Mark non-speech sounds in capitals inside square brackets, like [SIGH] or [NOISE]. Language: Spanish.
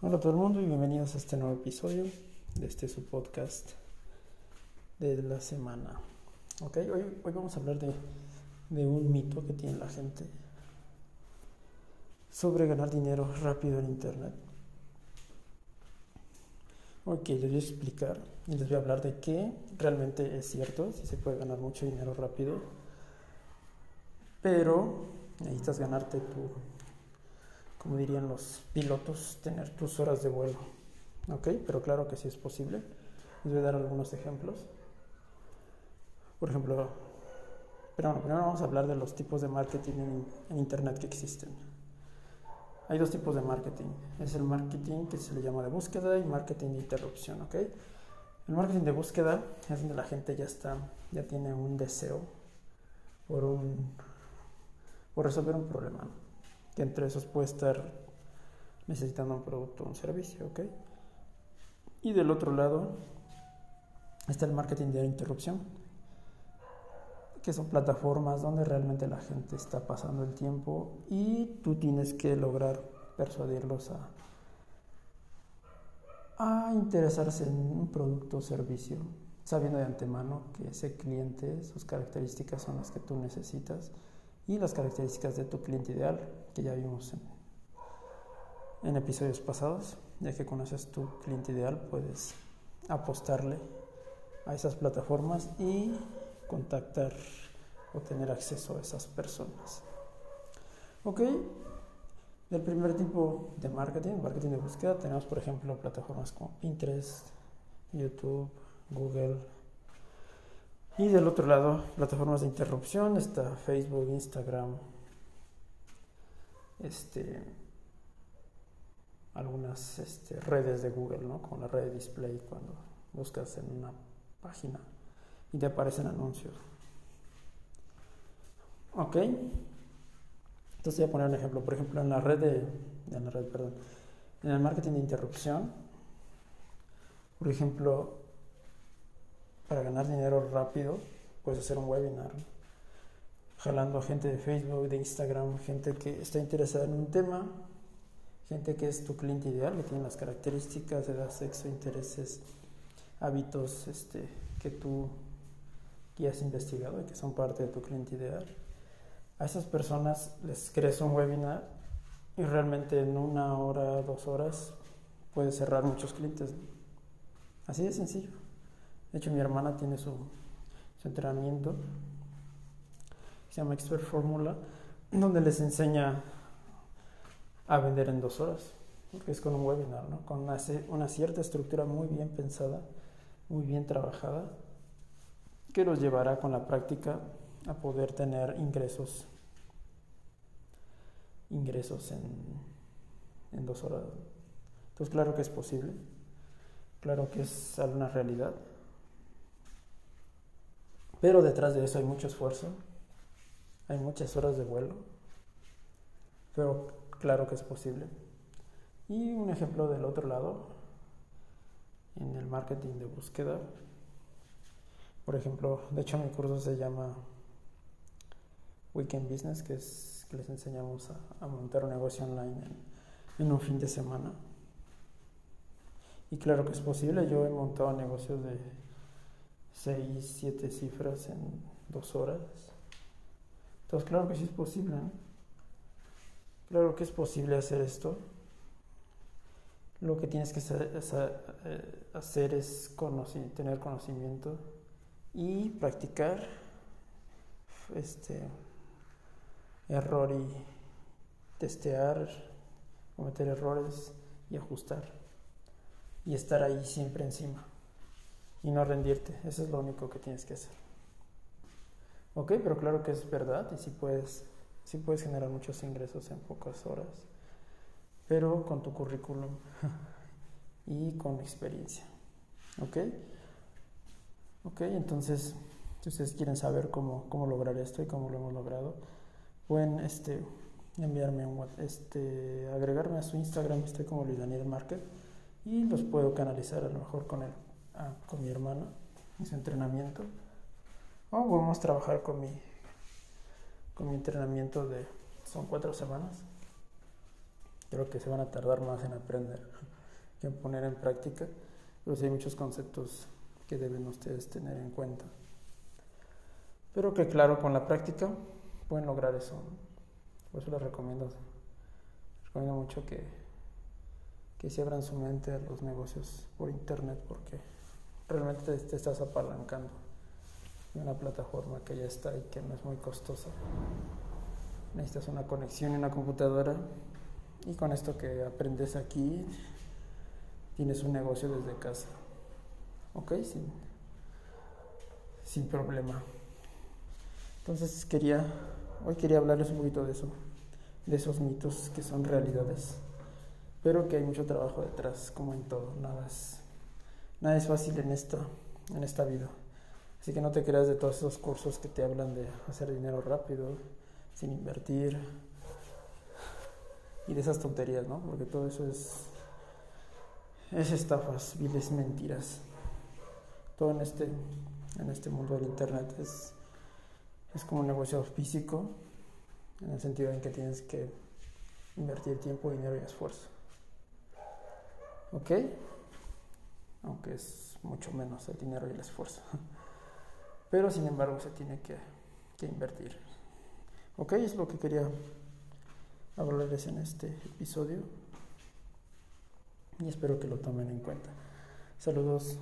Hola a todo el mundo y bienvenidos a este nuevo episodio de este su podcast de la semana. Ok, hoy, hoy vamos a hablar de, de un mito que tiene la gente sobre ganar dinero rápido en internet. Ok, les voy a explicar y les voy a hablar de qué realmente es cierto, si se puede ganar mucho dinero rápido, pero necesitas ganarte tu como dirían los pilotos, tener tus horas de vuelo. ¿Ok? Pero claro que sí es posible. Les voy a dar algunos ejemplos. Por ejemplo, pero bueno, primero vamos a hablar de los tipos de marketing en, en, Internet que existen. Hay dos tipos de marketing. Es el marketing que se le llama de búsqueda y marketing de interrupción. ¿Ok? El marketing de búsqueda es donde la gente ya está, ya tiene un deseo por, un, por resolver un problema que entre esos puede estar necesitando un producto o un servicio, ¿ok? Y del otro lado está el marketing de interrupción, que son plataformas donde realmente la gente está pasando el tiempo y tú tienes que lograr persuadirlos a, a interesarse en un producto o servicio, sabiendo de antemano que ese cliente, sus características son las que tú necesitas y las características de tu cliente ideal, que ya vimos en, episodios pasados. Ya que conoces tu cliente ideal, puedes apostarle a esas plataformas y contactar o tener acceso a esas personas. Ok, del primer tipo de marketing, marketing de búsqueda, tenemos por ejemplo plataformas como Pinterest, YouTube, Google, y del otro lado, plataformas de interrupción, está Facebook, Instagram, este, algunas este, redes de Google, ¿no? Como la red de display cuando buscas en una página y te aparecen anuncios. Ok. Entonces voy a poner un ejemplo. Por ejemplo, en la red de, en la red, perdón, en el marketing de interrupción, por ejemplo, para ganar dinero rápido, puedes hacer un webinar, jalando a gente de Facebook, de Instagram, gente que está interesada en un tema, gente que es tu cliente ideal, que tiene las características, edad, sexo, intereses, hábitos este, que tú ya has investigado y que son parte de tu cliente ideal. A esas personas les crees un webinar y realmente en una hora, dos horas puedes cerrar muchos clientes. Así de sencillo. De hecho, mi hermana tiene su, entrenamiento, se llama Expert Fórmula, donde les enseña a vender en dos horas, porque es con un webinar, ¿no? con una, una cierta estructura muy bien pensada, muy bien trabajada, que los llevará con la práctica a poder tener ingresos ingresos en, en dos horas. Entonces, claro que es posible, claro que es una realidad. Pero detrás de eso hay mucho esfuerzo, hay muchas horas de vuelo, pero claro que es posible. Y un ejemplo del otro lado, en el marketing de búsqueda, por ejemplo, de hecho mi curso se llama Weekend Business, que es que les enseñamos a, montar un negocio online en un fin de semana. Y claro que es posible, yo he montado negocios de 6, 7 cifras en dos horas. Entonces, claro que sí es posible. Claro que es posible hacer esto. Lo que tienes que eh, hacer es tener conocimiento y practicar este error y testear, cometer errores y ajustar y estar ahí siempre encima y no rendirte. Eso es lo único que tienes que hacer. Ok, pero claro que es verdad y sí puedes, sí puedes generar muchos ingresos en pocas horas, pero con tu currículum [LAUGHS] y con experiencia. Ok, ok, entonces si ustedes quieren saber cómo, cómo lograr esto y cómo lo hemos logrado, pueden este, enviarme un este, agregarme a su Instagram, estoy como Luis Daniel Market, y los puedo canalizar a lo mejor con él con mi hermana en su entrenamiento. O vamos a trabajar con mi, con mi entrenamiento de, son cuatro semanas. Creo que se van a tardar más en aprender [LAUGHS] que en poner en práctica, pero sí hay muchos conceptos que deben ustedes tener en cuenta. Pero que claro, con la práctica pueden lograr eso. Por eso les recomiendo, recomiendo mucho que, que se abran su mente a los negocios por internet porque realmente te, estás apalancando de una plataforma que ya está y que no es muy costosa. Necesitas una conexión y una computadora y con esto que aprendes aquí tienes un negocio desde casa. ¿Ok? Sin, problema. Entonces quería, hoy quería hablarles un poquito de eso, de esos mitos que son realidades, pero que hay mucho trabajo detrás, como en todo, nada es, nada es fácil en esta, en esta vida. Así que no te creas de todos esos cursos que te hablan de hacer dinero rápido, sin invertir, y de esas tonterías, ¿no? Porque todo eso es, es estafas, viles mentiras. Todo en este, en este mundo del Internet es, es como un negocio físico, en el sentido en que tienes que invertir tiempo, dinero y esfuerzo. ¿Ok? Aunque es mucho menos el dinero y el esfuerzo. [LAUGHS] Pero sin embargo se tiene que, que invertir. ¿Ok? Es lo que quería hablarles en este episodio y espero que lo tomen en cuenta. Saludos.